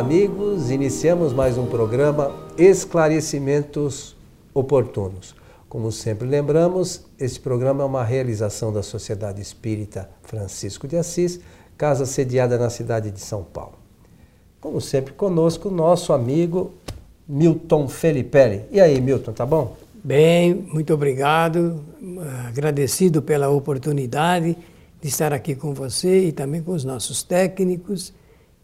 amigos, iniciamos mais um programa Esclarecimentos Oportunos. Como sempre lembramos, este programa é uma realização da Sociedade Espírita Francisco de Assis, casa sediada na cidade de São Paulo. Como sempre, conosco, nosso amigo Milton Felipe. E aí, Milton, tá bom? Bem, muito obrigado. Agradecido pela oportunidade de estar aqui com você e também com os nossos técnicos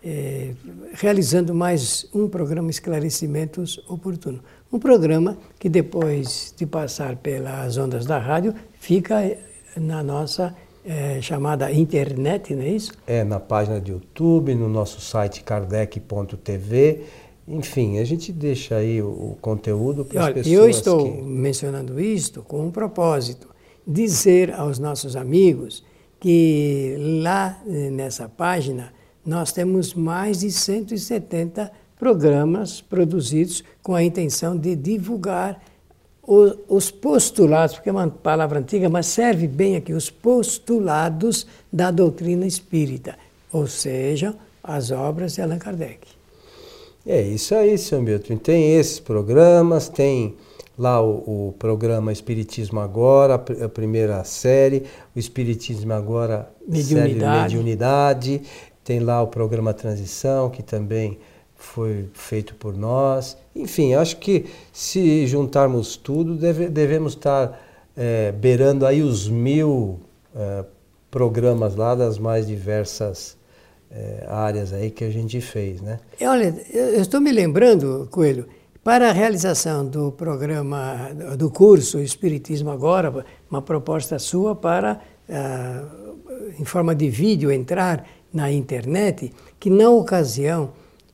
é, realizando mais um programa Esclarecimentos Oportuno. Um programa que depois de passar pelas ondas da rádio fica na nossa é, chamada internet, não é isso? É, na página do YouTube, no nosso site kardec.tv. Enfim, a gente deixa aí o, o conteúdo para as pessoas. Eu estou que... mencionando isto com um propósito: dizer aos nossos amigos que lá eh, nessa página nós temos mais de 170 programas produzidos com a intenção de divulgar os postulados, porque é uma palavra antiga, mas serve bem aqui, os postulados da doutrina espírita, ou seja, as obras de Allan Kardec. É isso aí, seu Milton. Tem esses programas, tem lá o, o, programa Espiritismo Agora, a primeira série, o Espiritismo Agora, Mediunidade. série Mediunidade, tem lá o programa Transição, que também foi feito por nós. Enfim, acho que se juntarmos tudo, deve, devemos estar é, beirando aí os mil é, programas lá das mais diversas é, áreas aí que a gente fez, né? Olha, eu estou me lembrando, Coelho, para a realização do programa, do curso Espiritismo Agora, uma proposta sua para, ah, em forma de vídeo, entrar na internet que, na ocasião,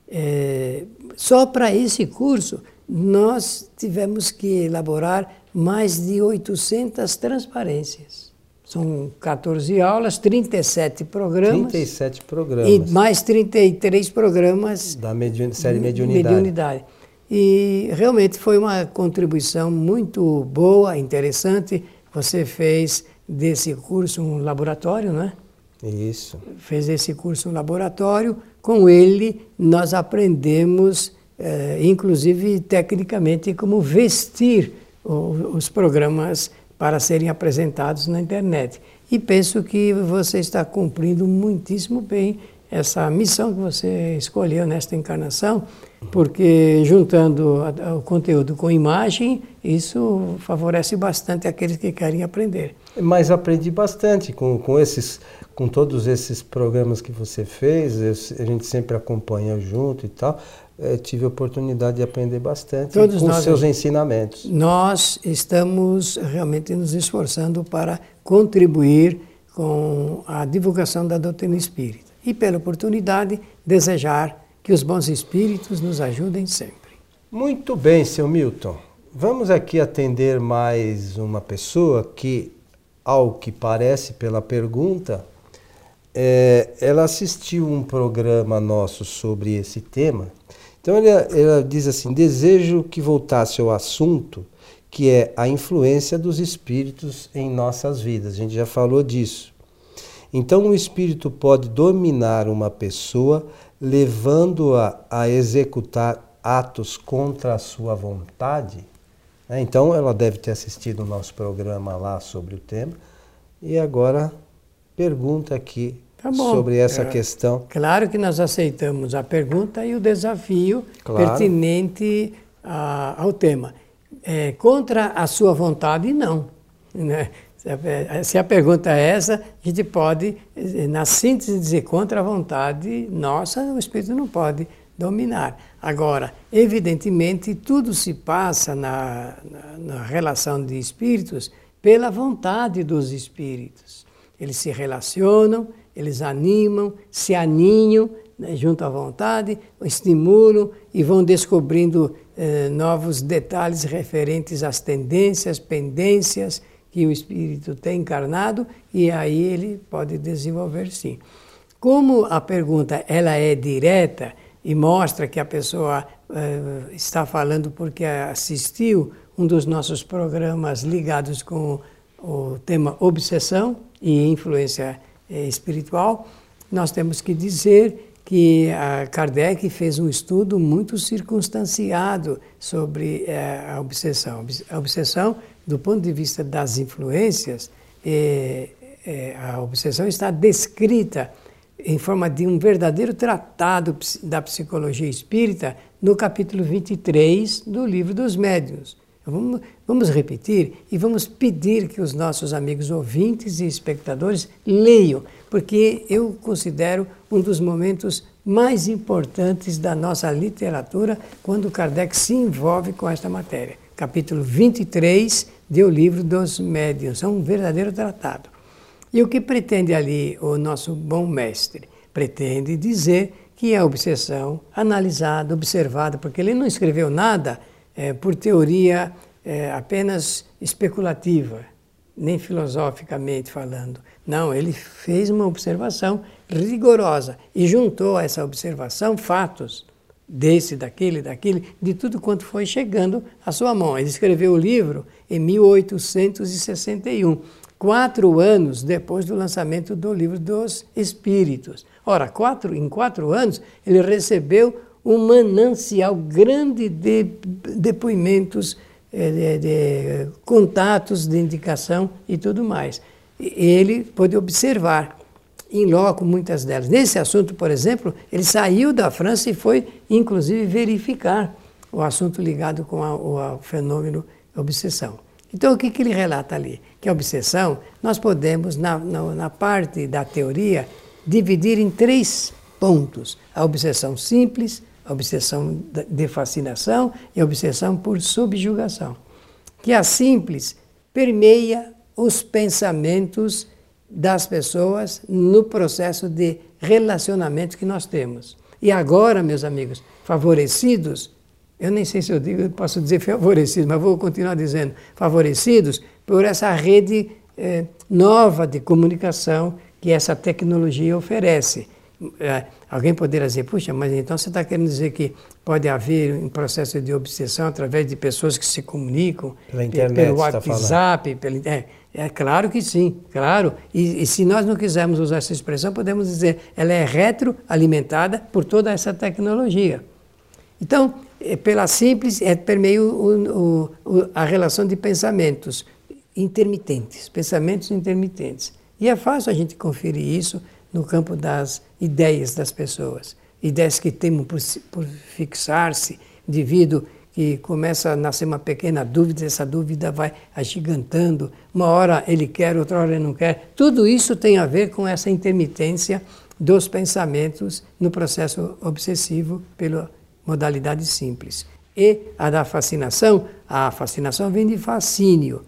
é, só para esse curso, nós tivemos que elaborar mais de 800 transparências. São 14 aulas, 37 programas. 37 programas. E mais 33 programas. Da mediun série Mediunidade. Mediunidade. E realmente foi uma contribuição muito boa, interessante. Você fez desse curso um laboratório, não é? Isso. Fez esse curso no laboratório. Com ele, nós aprendemos, eh, inclusive tecnicamente, como vestir o, os programas para serem apresentados na internet. E penso que você está cumprindo muitíssimo bem essa missão que você escolheu nesta encarnação, porque juntando o conteúdo com imagem, isso favorece bastante aqueles que querem aprender. Mas aprendi bastante com, com esses com todos esses programas que você fez, eu, a gente sempre acompanha junto e tal, é, tive a oportunidade de aprender bastante Todos com os seus ensinamentos. Nós estamos realmente nos esforçando para contribuir com a divulgação da doutrina espírita e, pela oportunidade, desejar que os bons espíritos nos ajudem sempre. Muito bem, seu Milton. Vamos aqui atender mais uma pessoa que, ao que parece pela pergunta, é, ela assistiu um programa nosso sobre esse tema. Então ela, ela diz assim: desejo que voltasse ao assunto que é a influência dos espíritos em nossas vidas. A gente já falou disso. Então o espírito pode dominar uma pessoa, levando-a a executar atos contra a sua vontade. Né? Então ela deve ter assistido o nosso programa lá sobre o tema. E agora pergunta aqui tá sobre essa é, questão. Claro que nós aceitamos a pergunta e o desafio claro. pertinente a, ao tema. É, contra a sua vontade, não. Né? Se a pergunta é essa, a gente pode, na síntese, dizer contra a vontade nossa, o espírito não pode dominar. Agora, evidentemente, tudo se passa na, na, na relação de espíritos pela vontade dos espíritos. Eles se relacionam, eles animam, se aninham né, junto à vontade, estimulam e vão descobrindo eh, novos detalhes referentes às tendências, pendências que o espírito tem encarnado e aí ele pode desenvolver sim. Como a pergunta ela é direta e mostra que a pessoa eh, está falando porque assistiu um dos nossos programas ligados com o tema obsessão e influência eh, espiritual, nós temos que dizer que Kardec fez um estudo muito circunstanciado sobre é, a obsessão. A obsessão, do ponto de vista das influências, é, é, a obsessão está descrita em forma de um verdadeiro tratado da psicologia espírita no capítulo 23 do Livro dos Médiuns. Vamos, vamos repetir e vamos pedir que os nossos amigos ouvintes e espectadores leiam, porque eu considero um dos momentos mais importantes da nossa literatura quando Kardec se envolve com esta matéria. Capítulo 23 do Livro dos Médiuns. É um verdadeiro tratado. E o que pretende ali o nosso bom mestre? Pretende dizer que a obsessão analisada, observada, porque ele não escreveu nada é, por teoria é, apenas especulativa, nem filosoficamente falando. Não, ele fez uma observação rigorosa e juntou a essa observação fatos desse, daquele, daquele, de tudo quanto foi chegando à sua mão. Ele escreveu o livro em 1861 quatro anos depois do lançamento do livro dos Espíritos. Ora, quatro, em quatro anos, ele recebeu um manancial grande de depoimentos, eh, de, de contatos, de indicação e tudo mais. Ele pôde observar em loco muitas delas. Nesse assunto, por exemplo, ele saiu da França e foi, inclusive, verificar o assunto ligado com o fenômeno obsessão. Então, o que, que ele relata ali? Que a obsessão, nós podemos, na, na, na parte da teoria, dividir em três pontos: a obsessão simples, a obsessão de fascinação e a obsessão por subjugação. Que a simples permeia os pensamentos das pessoas no processo de relacionamento que nós temos. E agora, meus amigos, favorecidos eu nem sei se eu digo, posso dizer favorecidos, mas vou continuar dizendo favorecidos por essa rede eh, nova de comunicação que essa tecnologia oferece. É, alguém poderia dizer, puxa, mas então você está querendo dizer que pode haver um processo de obsessão através de pessoas que se comunicam pela internet, pelo tá WhatsApp, pelo, é, é, claro que sim, claro. E, e, se nós não quisermos usar essa expressão, podemos dizer, ela é retroalimentada por toda essa tecnologia. Então, é, pela simples, é, permeia o, o, a relação de pensamentos intermitentes, pensamentos intermitentes. E é fácil a gente conferir isso no campo das ideias das pessoas. Ideias que temem por, por fixar-se devido que começa a nascer uma pequena dúvida, essa dúvida vai agigantando, uma hora ele quer, outra hora ele não quer. Tudo isso tem a ver com essa intermitência dos pensamentos no processo obsessivo pelo modalidade simples. E a da fascinação, a fascinação vem de fascínio,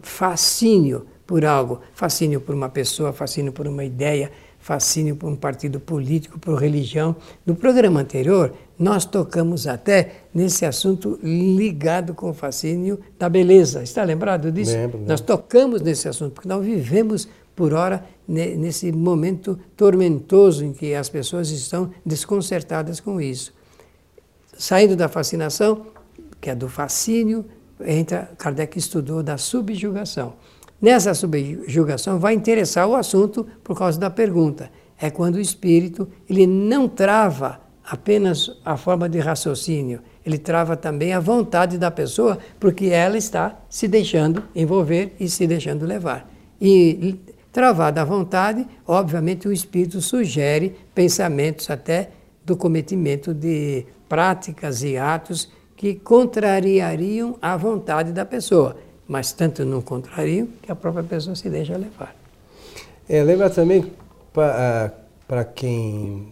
fascínio por algo, fascínio por uma pessoa, fascínio por uma ideia, fascínio por um partido político, por religião. No programa anterior, nós tocamos até nesse assunto ligado com o fascínio da beleza. Está lembrado disso? Lembro, Nós tocamos nesse assunto, porque nós vivemos, por hora, nesse momento tormentoso em que as pessoas estão desconcertadas com isso. Saindo da fascinação, que é do fascínio, entra, Kardec estudou da subjugação. Nessa subjugação vai interessar o assunto por causa da pergunta. É quando o espírito ele não trava apenas a forma de raciocínio, ele trava também a vontade da pessoa, porque ela está se deixando envolver e se deixando levar. E travada a vontade, obviamente o espírito sugere pensamentos até do cometimento de práticas e atos que contrariariam a vontade da pessoa, mas tanto não contrariam que a própria pessoa se deixa levar. É, lembra também para ah, quem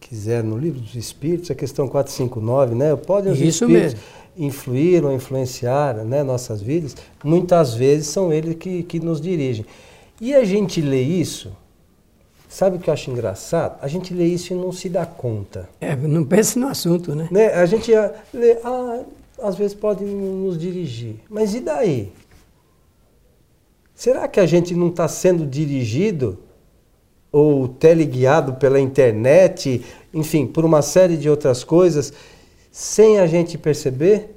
quiser no livro dos Espíritos, a questão 459, né? Podem os Isso Espíritos mesmo. influir ou influenciar né, nossas vidas? Muitas vezes são eles que, que nos dirigem. E a gente lê isso Sabe o que eu acho engraçado? A gente lê isso e não se dá conta. É, não pense no assunto, né? né? A gente lê, ah, às vezes pode nos dirigir. Mas e daí? Será que a gente não está sendo dirigido ou teleguiado pela internet, enfim, por uma série de outras coisas, sem a gente perceber?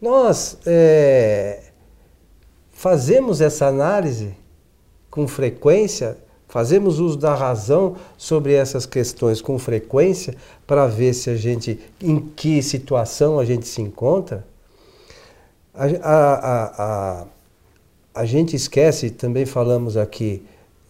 Nós é, fazemos essa análise com frequência Fazemos uso da razão sobre essas questões com frequência para ver se a gente, em que situação a gente se encontra. A, a, a, a gente esquece, também falamos aqui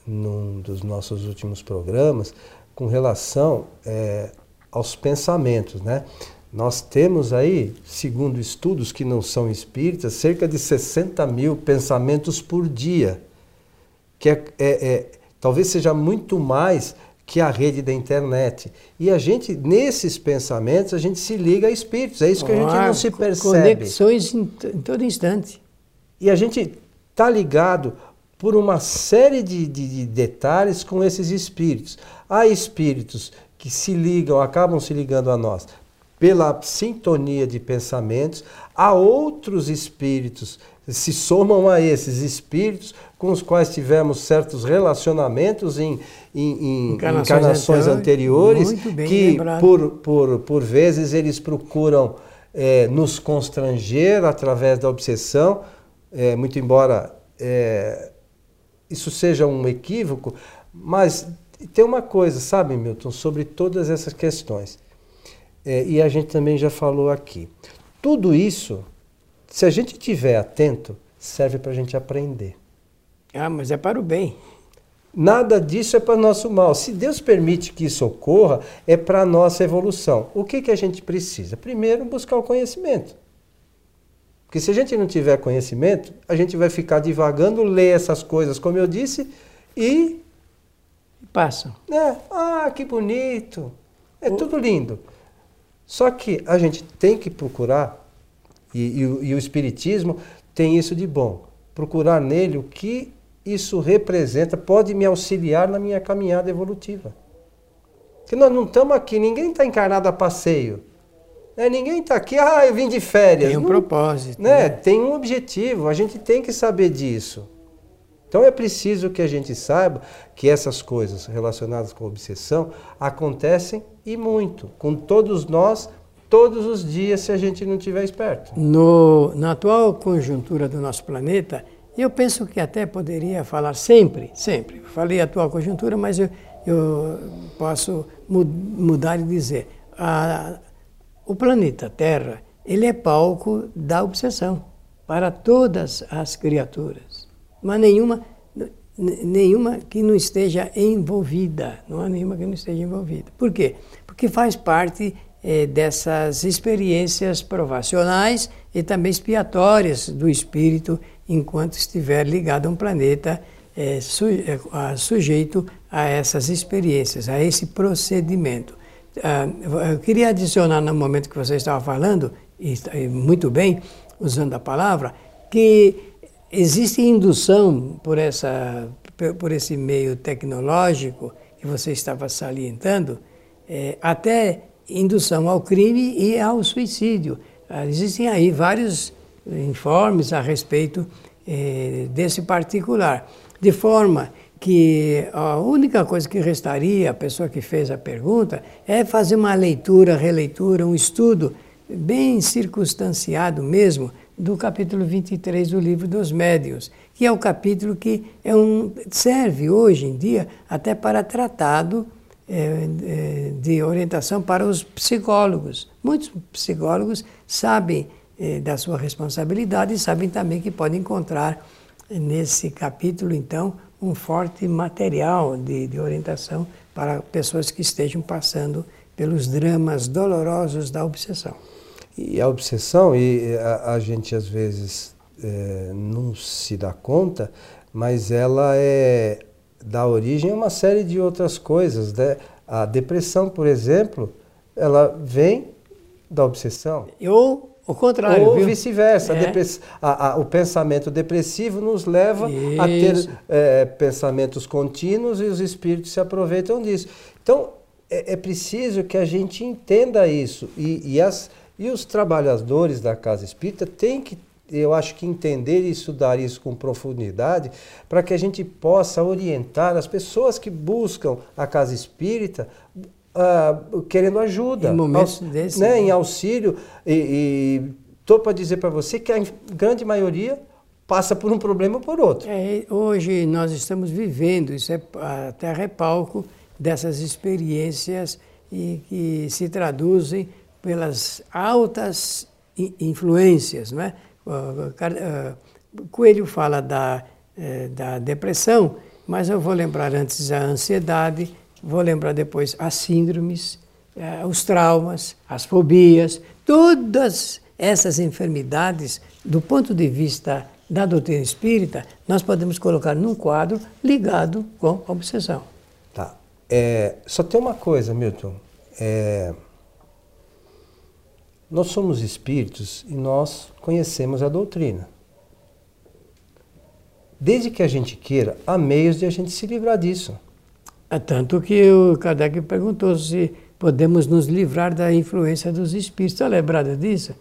num dos nossos últimos programas, com relação é, aos pensamentos, né? Nós temos aí, segundo estudos que não são espíritas, cerca de 60 mil pensamentos por dia, que é, é, é, talvez seja muito mais que a rede da internet. E a gente, nesses pensamentos, a gente se liga a espíritos, é isso que a gente não se percebe. Conexões em, em todo instante. E a gente está ligado por uma série de, de, de detalhes com esses espíritos. Há espíritos que se ligam, acabam se ligando a nós pela sintonia de pensamentos, há outros espíritos se somam a esses espíritos com os quais tivemos certos relacionamentos em, em, em encarnações, encarnações anteriores, que por, por, por vezes eles procuram é, nos constranger através da obsessão, é, muito embora é, isso seja um equívoco, mas tem uma coisa, sabe, Milton, sobre todas essas questões. É, e a gente também já falou aqui. Tudo isso, se a gente estiver atento, serve para a gente aprender. Ah, mas é para o bem. Nada disso é para nosso mal. Se Deus permite que isso ocorra, é para a nossa evolução. O que, que a gente precisa? Primeiro, buscar o conhecimento. Porque se a gente não tiver conhecimento, a gente vai ficar divagando, ler essas coisas, como eu disse, e. Passam. É, ah, que bonito. É o... tudo lindo. Só que a gente tem que procurar, e, e, e o Espiritismo tem isso de bom, procurar nele o que isso representa, pode me auxiliar na minha caminhada evolutiva. Porque nós não estamos aqui, ninguém está encarnado a passeio. Né? Ninguém está aqui, ah, eu vim de férias. Tem um não, propósito. Né? né? Tem um objetivo, a gente tem que saber disso. Então é preciso que a gente saiba que essas coisas relacionadas com obsessão acontecem e muito, com todos nós, todos os dias, se a gente não estiver esperto. No, na atual conjuntura do nosso planeta, eu penso que até poderia falar sempre, sempre. Falei atual conjuntura, mas eu, eu posso mudar e dizer. A, o planeta Terra, ele é palco da obsessão para todas as criaturas. Mas nenhuma, nenhuma que não esteja envolvida. Não há nenhuma que não esteja envolvida. Por quê? Porque faz parte eh, dessas experiências provacionais e também expiatórias do espírito enquanto estiver ligado a um planeta su, eh, sujeito a essas experiências, a esse procedimento. Ah, eu queria adicionar no momento que você estava falando, e muito bem, usando a palavra, que existe indução por, essa, por esse meio tecnológico que você estava salientando, é, até indução ao crime e ao suicídio. Ah, existem aí vários informes a respeito é, desse particular, de forma que a única coisa que restaria à pessoa que fez a pergunta é fazer uma leitura, releitura, um estudo bem circunstanciado mesmo do capítulo 23 do livro dos médiuns, que é o capítulo que é um, serve hoje em dia até para tratado é, de orientação para os psicólogos. Muitos psicólogos sabem é, da sua responsabilidade e sabem também que podem encontrar nesse capítulo, então, um forte material de, de orientação para pessoas que estejam passando pelos dramas dolorosos da obsessão. E a obsessão, e a, a gente às vezes é, não se dá conta, mas ela é dá origem a uma série de outras coisas. Né? A depressão, por exemplo, ela vem da obsessão. Ou o contrário. Ou vice-versa. É. o pensamento depressivo nos leva Isso. a ter é, pensamentos contínuos e os espíritos se aproveitam disso. Então, é, é preciso que a gente entenda isso. E, e, as, e os trabalhadores da casa espírita têm que, eu acho que, entender e estudar isso com profundidade para que a gente possa orientar as pessoas que buscam a casa espírita uh, querendo ajuda. Em momentos aux, desse, né, né? Em auxílio. E estou para dizer para você que a grande maioria passa por um problema ou por outro. É, hoje nós estamos vivendo, isso é, a Terra é palco dessas experiências e que se traduzem pelas altas influências. Não é? Coelho fala da, é, da depressão, mas eu vou lembrar antes a ansiedade, vou lembrar depois as síndromes, é, os traumas, as fobias, todas essas enfermidades, do ponto de vista da doutrina espírita, nós podemos colocar num quadro ligado com a obsessão. Tá. É, só tem uma coisa, Milton. É, nós somos espíritos e nós conhecemos a doutrina. Desde que a gente queira, há meios de a gente se livrar disso. É tanto que o Kardec perguntou se podemos nos livrar da influência dos espíritos. Está lembrado disso?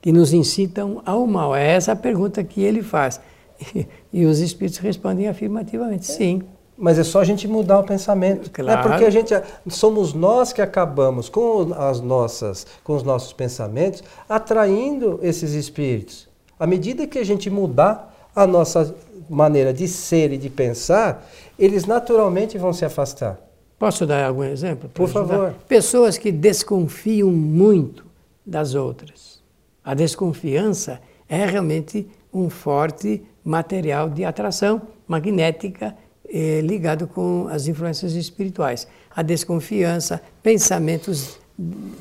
Que nos incitam ao mal. É essa a pergunta que ele faz. E os espíritos respondem afirmativamente, sim. Mas é só a gente mudar o pensamento. Claro. É porque a gente somos nós que acabamos com as nossas, com os nossos pensamentos atraindo esses espíritos. À medida que a gente mudar a nossa maneira de ser e de pensar, eles naturalmente vão se afastar. Posso dar algum exemplo? Por favor. Pessoas que desconfiam muito das outras. A desconfiança é realmente um forte material de atração magnética eh, ligado com as influências espirituais. A desconfiança, pensamentos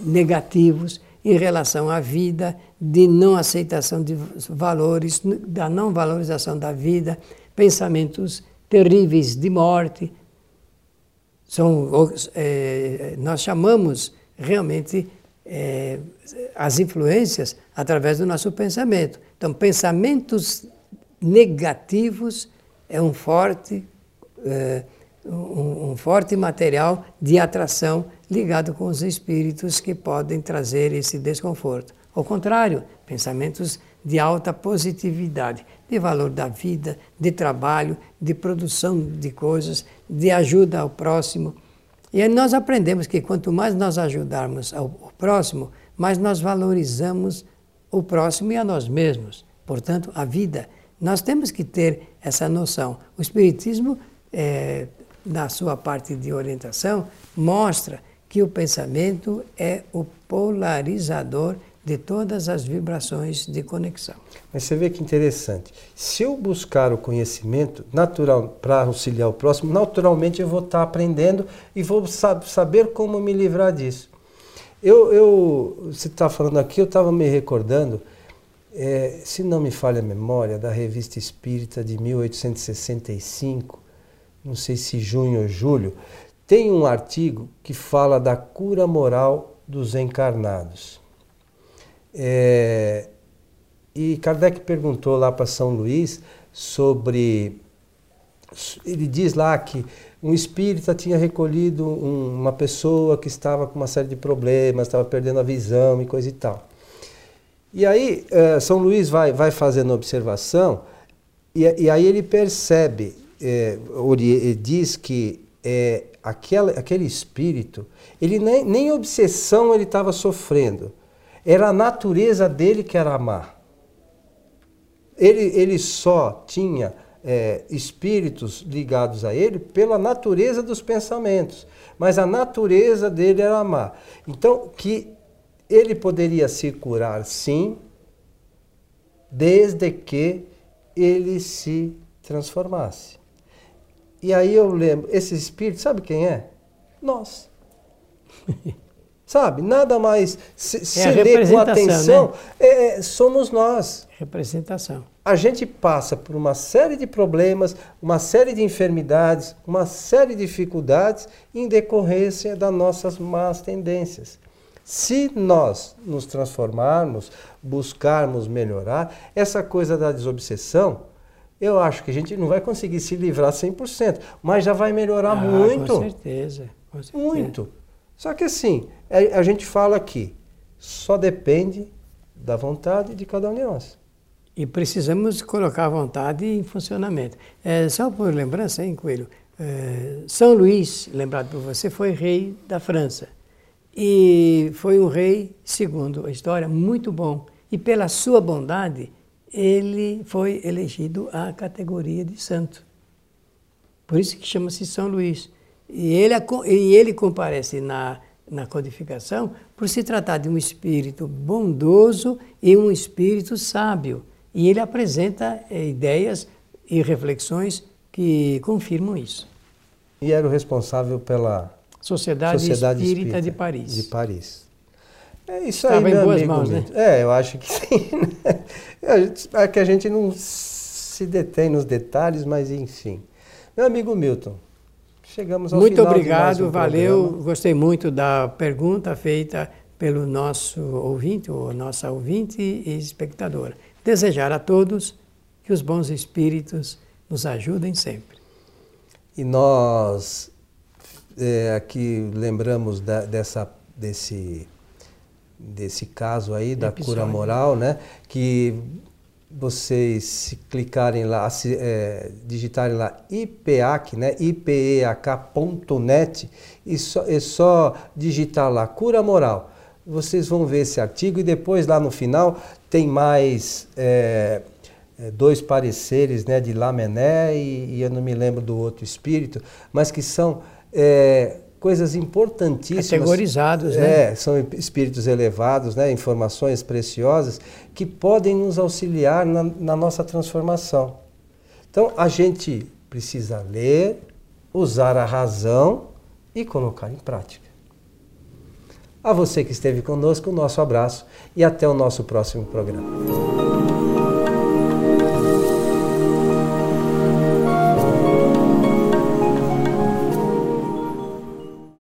negativos em relação à vida, de não aceitação de valores, da não valorização da vida, pensamentos terríveis de morte. São, é, nós chamamos realmente é, as influências através do nosso pensamento. Então, pensamentos negativos é um forte é, um, um, forte material de atração ligado com os espíritos que podem trazer esse desconforto. Ao contrário, pensamentos de alta positividade, de valor da vida, de trabalho, de produção de coisas, de ajuda ao próximo. E aí nós aprendemos que quanto mais nós ajudarmos ao próximo, mais nós valorizamos o próximo e a nós mesmos. Portanto, a vida. Nós temos que ter essa noção. O Espiritismo é, na sua parte de orientação, mostra que o pensamento é o polarizador de todas as vibrações de conexão. Mas você vê que interessante. Se eu buscar o conhecimento natural para auxiliar o próximo, naturalmente eu vou estar aprendendo e vou saber como me livrar disso. Eu, eu você está falando aqui, eu estava me recordando, é, se não me falha a memória, da Revista Espírita de 1865, não sei se junho ou julho, tem um artigo que fala da cura moral dos encarnados. É, e Kardec perguntou lá para São Luís sobre. Ele diz lá que um espírita tinha recolhido um, uma pessoa que estava com uma série de problemas, estava perdendo a visão e coisa e tal. E aí, é, São Luís vai, vai fazendo observação, e, e aí ele percebe é, diz que é, aquela, aquele espírito, ele nem, nem obsessão ele estava sofrendo. Era a natureza dele que era amar. Ele, ele só tinha é, espíritos ligados a ele pela natureza dos pensamentos. Mas a natureza dele era amar. Então, que ele poderia se curar, sim, desde que ele se transformasse. E aí eu lembro, esse espírito, sabe quem é? Nós. sabe? Nada mais se, se ler com atenção, né? é, é, somos nós. Representação. A gente passa por uma série de problemas, uma série de enfermidades, uma série de dificuldades em decorrência das nossas más tendências. Se nós nos transformarmos, buscarmos melhorar, essa coisa da desobsessão, eu acho que a gente não vai conseguir se livrar 100%, mas já vai melhorar ah, muito. Com certeza, com certeza. Muito. Só que assim, é, a gente fala aqui, só depende da vontade de cada um de nós. E precisamos colocar a vontade em funcionamento. É, só por lembrança, hein, Coelho? É, São Luís, lembrado por você, foi rei da França. E foi um rei, segundo a história, muito bom. E pela sua bondade, ele foi elegido à categoria de santo. Por isso que chama-se São Luís. E ele, e ele comparece na, na codificação por se tratar de um espírito bondoso e um espírito sábio. E ele apresenta é, ideias e reflexões que confirmam isso. E era o responsável pela Sociedade, Sociedade Espírita, Espírita, de Paris. De Paris. É isso Estava aí, em boas mãos, né? É, eu acho que sim. Né? É que a gente não se detém nos detalhes, mas enfim. Meu amigo Milton, chegamos ao muito final obrigado, um valeu. Programa. Gostei muito da pergunta feita pelo nosso ouvinte, ou nossa ouvinte e espectadora. Desejar a todos que os bons espíritos nos ajudem sempre. E nós é, aqui lembramos da, dessa, desse, desse caso aí da Episódio. cura moral, né? Que vocês se clicarem lá, se, é, digitarem lá IPEAC, né, ipeak.net e só, é só digitar lá cura moral. Vocês vão ver esse artigo e depois lá no final tem mais é, é, dois pareceres né, de Lamené e, e, eu não me lembro do outro espírito, mas que são é, coisas importantíssimas. Categorizados, né? É, são espíritos elevados, né? informações preciosas que podem nos auxiliar na, na nossa transformação. Então, a gente precisa ler, usar a razão e colocar em prática. A você que esteve conosco, o nosso abraço e até o nosso próximo programa.